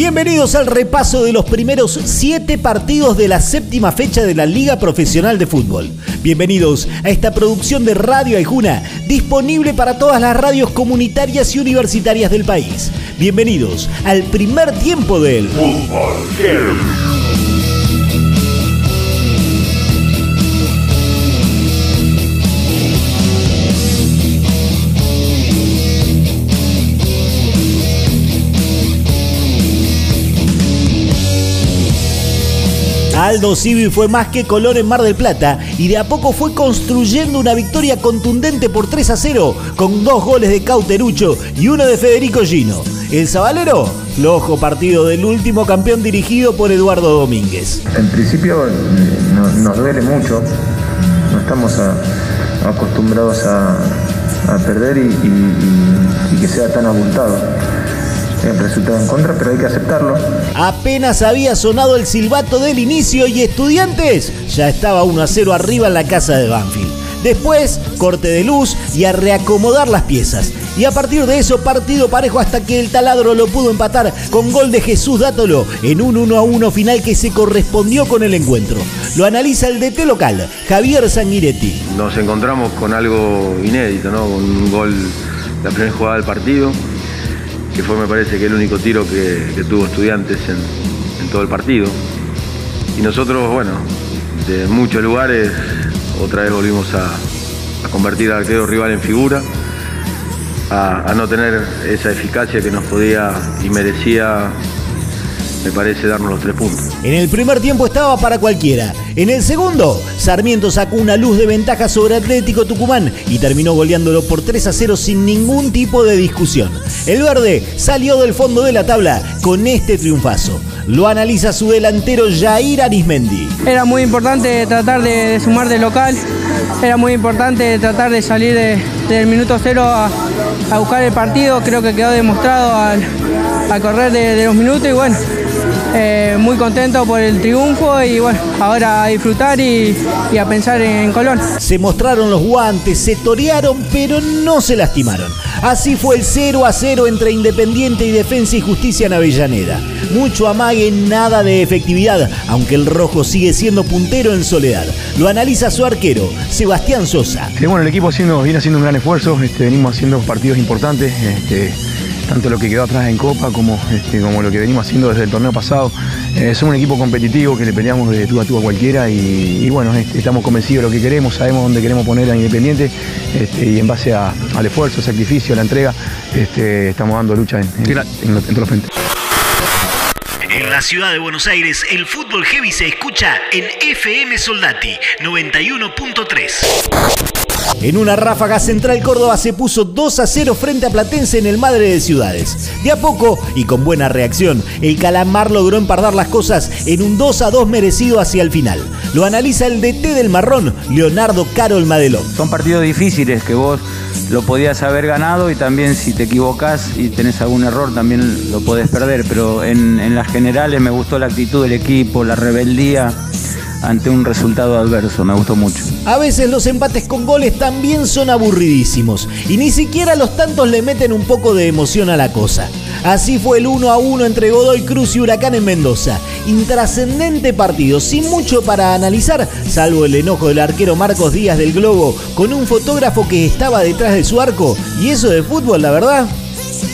Bienvenidos al repaso de los primeros siete partidos de la séptima fecha de la Liga Profesional de Fútbol. Bienvenidos a esta producción de Radio Aijuna, disponible para todas las radios comunitarias y universitarias del país. Bienvenidos al primer tiempo del Fútbol Aldo Civi fue más que color en Mar del Plata y de a poco fue construyendo una victoria contundente por 3 a 0 con dos goles de Cauterucho y uno de Federico Gino. El Zabalero, flojo partido del último campeón dirigido por Eduardo Domínguez. En principio nos duele mucho, no estamos acostumbrados a, perder y que sea tan abultado el resultado en contra, pero hay que aceptarlo. Apenas había sonado el silbato del inicio y estudiantes ya estaba 1 a 0 arriba en la casa de Banfield. Después, corte de luz y a reacomodar las piezas. Y a partir de eso, partido parejo hasta que el taladro lo pudo empatar con gol de Jesús Dátolo en un 1 a 1 final que se correspondió con el encuentro. Lo analiza el DT local, Javier Sanguiretti. Nos encontramos con algo inédito, ¿no? Con un gol, la primera jugada del partido que fue me parece que el único tiro que, tuvo estudiantes en, todo el partido. Y nosotros, bueno, de muchos lugares, otra vez volvimos a, convertir al arquero rival en figura, a, no tener esa eficacia que nos podía y merecía me parece darnos los tres puntos. En el primer tiempo estaba para cualquiera. En el segundo, Sarmiento sacó una luz de ventaja sobre Atlético Tucumán y terminó goleándolo por 3 a 0 sin ningún tipo de discusión. El verde salió del fondo de la tabla con este triunfazo. Lo analiza su delantero Jair Arismendi. Era muy importante tratar de, sumar de local, era muy importante tratar de salir del minuto cero a, buscar el partido, creo que quedó demostrado al, correr de los minutos y bueno, eh, muy contento por el triunfo y bueno, ahora a disfrutar y, a pensar en Colón. Se mostraron los guantes, se torearon, pero no se lastimaron. Así fue el 0 a 0 entre Independiente y Defensa y Justicia en Avellaneda. Mucho amague, nada de efectividad, aunque el rojo sigue siendo puntero en soledad. Lo analiza su arquero, Sebastián Sosa. bueno, el equipo haciendo, viene haciendo un gran esfuerzo, este, venimos haciendo partidos importantes. Este, tanto lo que quedó atrás en Copa como, este, como lo que venimos haciendo desde el torneo pasado. Eh, somos un equipo competitivo que le peleamos de tú a tú a cualquiera y, bueno, este, estamos convencidos de lo que queremos, sabemos dónde queremos poner a Independiente este, y en base al esfuerzo, sacrificio, la entrega, estamos dando lucha en, en, en, en todos En la ciudad de Buenos Aires, el fútbol heavy se escucha en FM Soldati 91.3. En una ráfaga central Córdoba se puso 2 a 0 frente a Platense en el Madre de Ciudades. De a poco y con buena reacción, el Calamar logró empardar las cosas en un 2 a 2 merecido hacia el final. Lo analiza el DT del Marrón, Leonardo Carol Madelón. Son partidos difíciles que vos lo podías haber ganado y también si te equivocas y tenés algún error también lo podés perder, pero en las generales me gustó la actitud del equipo, la rebeldía ante un resultado adverso. Me gustó mucho. A veces los empates con goles también son aburridísimos y ni siquiera los tantos le meten un poco de emoción a la cosa. Así fue el 1 a 1 entre Godoy Cruz y Huracán en Mendoza. Intrascendente partido, sin mucho para analizar, salvo el enojo del arquero Marcos Díaz del Globo con un fotógrafo que estaba detrás de su arco. Y eso de fútbol, la verdad,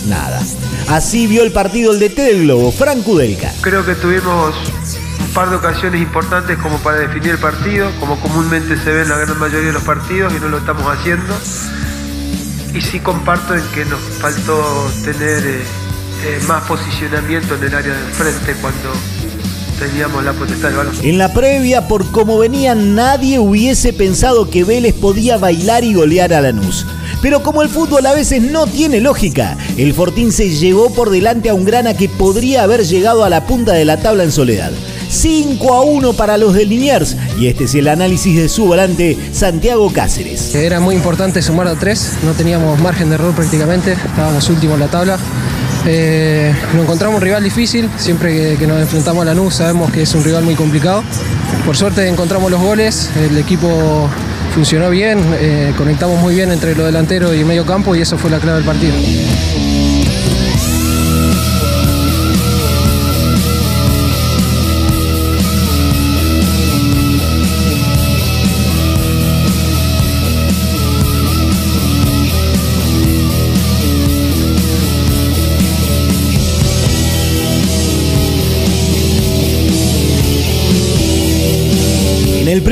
nada. Así vio el partido el DT del Globo, Frank Udelka. Creo que tuvimos par de ocasiones importantes como para definir el partido, como comúnmente se ve en la gran mayoría de los partidos y no lo estamos haciendo. Y sí comparto en que nos faltó tener eh, eh, más posicionamiento en el área del frente cuando teníamos la potestad del balón. En la previa, por como venían, nadie hubiese pensado que Vélez podía bailar y golear a Lanús. Pero como el fútbol a veces no tiene lógica, el Fortín se llevó por delante a un grana que podría haber llegado a la punta de la tabla en soledad. 5 a 1 para los de Liniers. Y este es el análisis de su volante, Santiago Cáceres. Era muy importante sumar a 3, no teníamos margen de error prácticamente, estábamos últimos en la tabla. Eh, nos encontramos un rival difícil, siempre que, nos enfrentamos a Lanús sabemos que es un rival muy complicado. Por suerte encontramos los goles, el equipo funcionó bien, eh, conectamos muy bien entre lo delantero y medio campo y eso fue la clave del partido.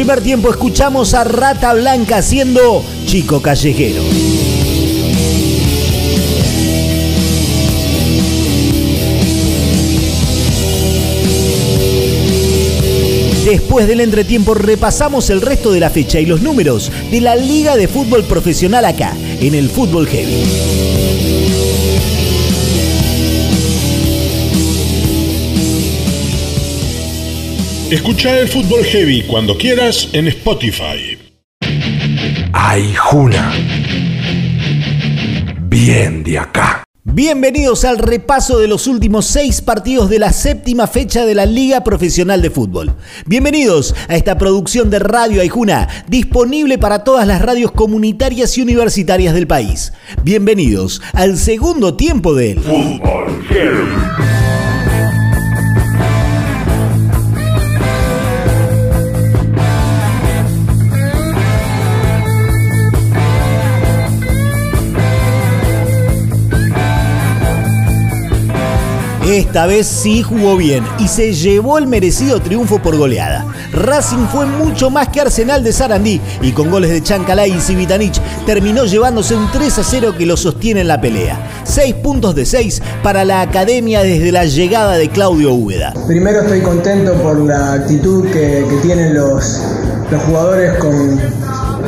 Primer tiempo escuchamos a Rata Blanca haciendo Chico Callejero. Después del entretiempo repasamos el resto de la fecha y los números de la Liga de Fútbol Profesional acá, en el Fútbol Heavy. Escucha el Fútbol Heavy cuando quieras en Spotify. Ay, Juna. Bien de acá. Bienvenidos al repaso de los últimos seis partidos de la séptima fecha de la Liga Profesional de Fútbol. Bienvenidos a esta producción de Radio Aijuna, disponible para todas las radios comunitarias y universitarias del país. Bienvenidos al segundo tiempo del Fútbol Esta vez sí jugó bien y se llevó el merecido triunfo por goleada. Racing fue mucho más que Arsenal de Sarandí y con goles de Chancalay y Civitanich terminó llevándose un 3 a 0 que lo sostiene en la pelea. 6 puntos de 6 para la academia desde la llegada de Claudio Úbeda. Primero estoy contento por la actitud que, que tienen los, los jugadores con,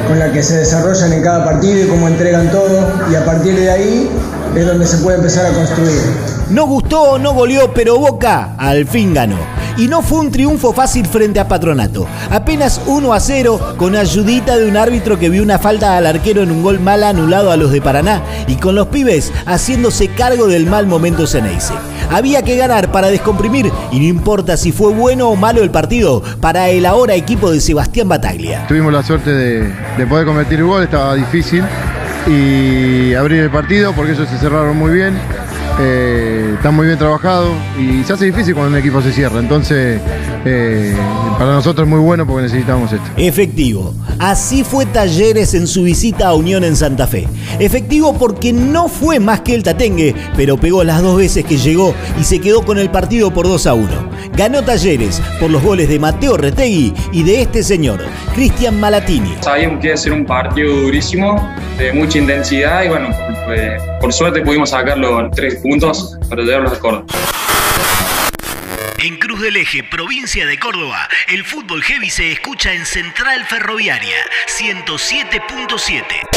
con la que se desarrollan en cada partido y cómo entregan todo y a partir de ahí es donde se puede empezar a construir. No gustó, no goleó, pero Boca al fin ganó. Y no fue un triunfo fácil frente a Patronato. Apenas 1 a 0 con ayudita de un árbitro que vio una falta al arquero en un gol mal anulado a los de Paraná y con los pibes haciéndose cargo del mal momento Ceneice. Había que ganar para descomprimir y no importa si fue bueno o malo el partido para el ahora equipo de Sebastián Bataglia. Tuvimos la suerte de, de poder convertir el gol, estaba difícil y abrir el partido porque ellos se cerraron muy bien. Eh, está muy bien trabajado y se hace difícil cuando un equipo se cierra. Entonces, eh, para nosotros es muy bueno porque necesitamos esto. Efectivo. Así fue Talleres en su visita a Unión en Santa Fe. Efectivo porque no fue más que el Tatengue, pero pegó las dos veces que llegó y se quedó con el partido por 2 a 1. Ganó Talleres por los goles de Mateo Retegui y de este señor, Cristian Malatini. Sabíamos que iba a ser un partido durísimo, de mucha intensidad y bueno, pues, por suerte pudimos sacar los tres puntos para llevarlos al Córdoba. En Cruz del Eje, provincia de Córdoba, el fútbol heavy se escucha en Central Ferroviaria 107.7.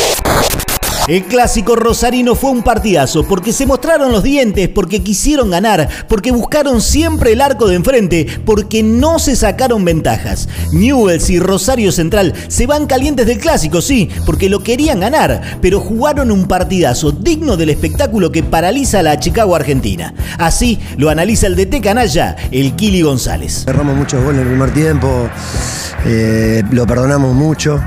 El clásico rosarino fue un partidazo porque se mostraron los dientes, porque quisieron ganar, porque buscaron siempre el arco de enfrente, porque no se sacaron ventajas. Newells y Rosario Central se van calientes del clásico, sí, porque lo querían ganar, pero jugaron un partidazo digno del espectáculo que paraliza a la Chicago Argentina. Así lo analiza el DT canalla, el Kili González. Cerramos muchos goles en el primer tiempo, eh, lo perdonamos mucho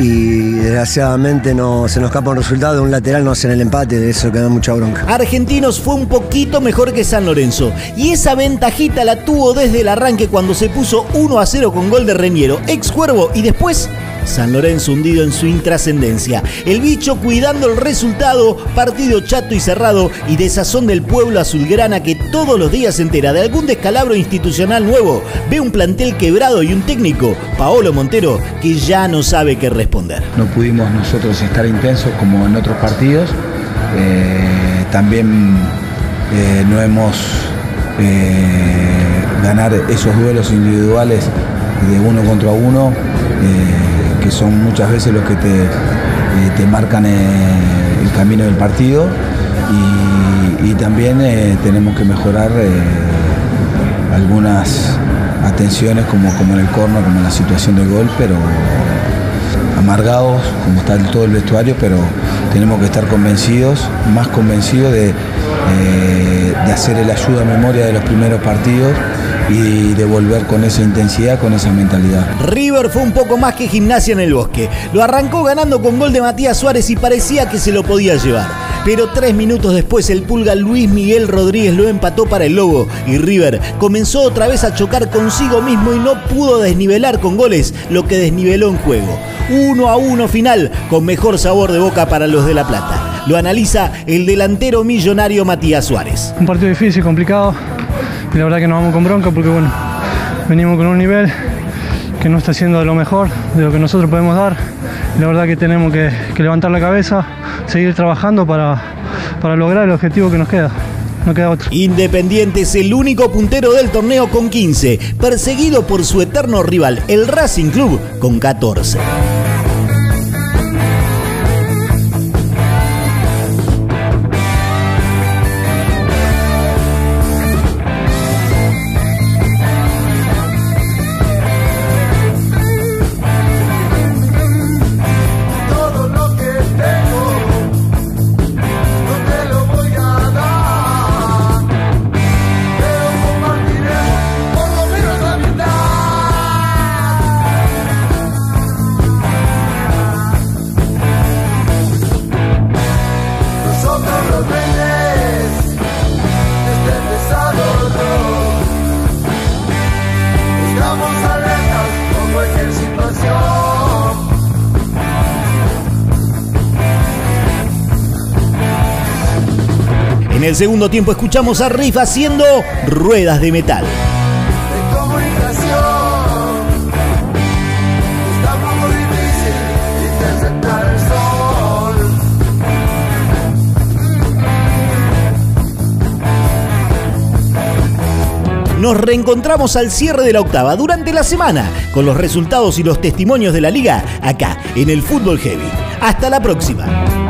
y desgraciadamente no, se nos escapa un resultado, un lateral no hacen el empate, de eso que da mucha bronca. Argentinos fue un poquito mejor que San Lorenzo y esa ventajita la tuvo desde el arranque cuando se puso 1 a 0 con gol de Reñero, ex Cuervo y después San Lorenzo hundido en su intrascendencia. El bicho cuidando el resultado, partido chato y cerrado y desazón del pueblo azulgrana que todos los días se entera de algún descalabro institucional nuevo. Ve un plantel quebrado y un técnico, Paolo Montero, que ya no sabe qué responder. No pudimos nosotros estar intensos como en otros partidos. Eh, también eh, no hemos eh, ganar esos duelos individuales de uno contra uno que son muchas veces los que te, eh, te marcan eh, el camino del partido. Y, también eh, tenemos que mejorar algunas atenciones como, como en el corno, como en la situación del gol, pero amargados, como está todo el vestuario, pero tenemos que estar convencidos, más convencidos de, de hacer el ayuda a memoria de los primeros partidos y de volver con esa intensidad, con esa mentalidad. River fue un poco más que gimnasia en el bosque. Lo arrancó ganando con gol de Matías Suárez y parecía que se lo podía llevar. Pero tres minutos después el pulga Luis Miguel Rodríguez lo empató para el Lobo y River comenzó otra vez a chocar consigo mismo y no pudo desnivelar con goles lo que desniveló en juego. Uno a uno final con mejor sabor de boca para los de La Plata. Lo analiza el delantero millonario Matías Suárez. Un partido difícil, complicado. Y la verdad que nos vamos con bronca porque bueno, venimos con un nivel que no está haciendo de lo mejor, de lo que nosotros podemos dar. La verdad que tenemos que, que levantar la cabeza, seguir trabajando para, para lograr el objetivo que nos queda. No queda otro. Independiente es el único puntero del torneo con 15, perseguido por su eterno rival, el Racing Club, con 14. El segundo tiempo escuchamos a Riff haciendo ruedas de metal. Nos reencontramos al cierre de la octava durante la semana con los resultados y los testimonios de la liga acá en el Fútbol Heavy. Hasta la próxima.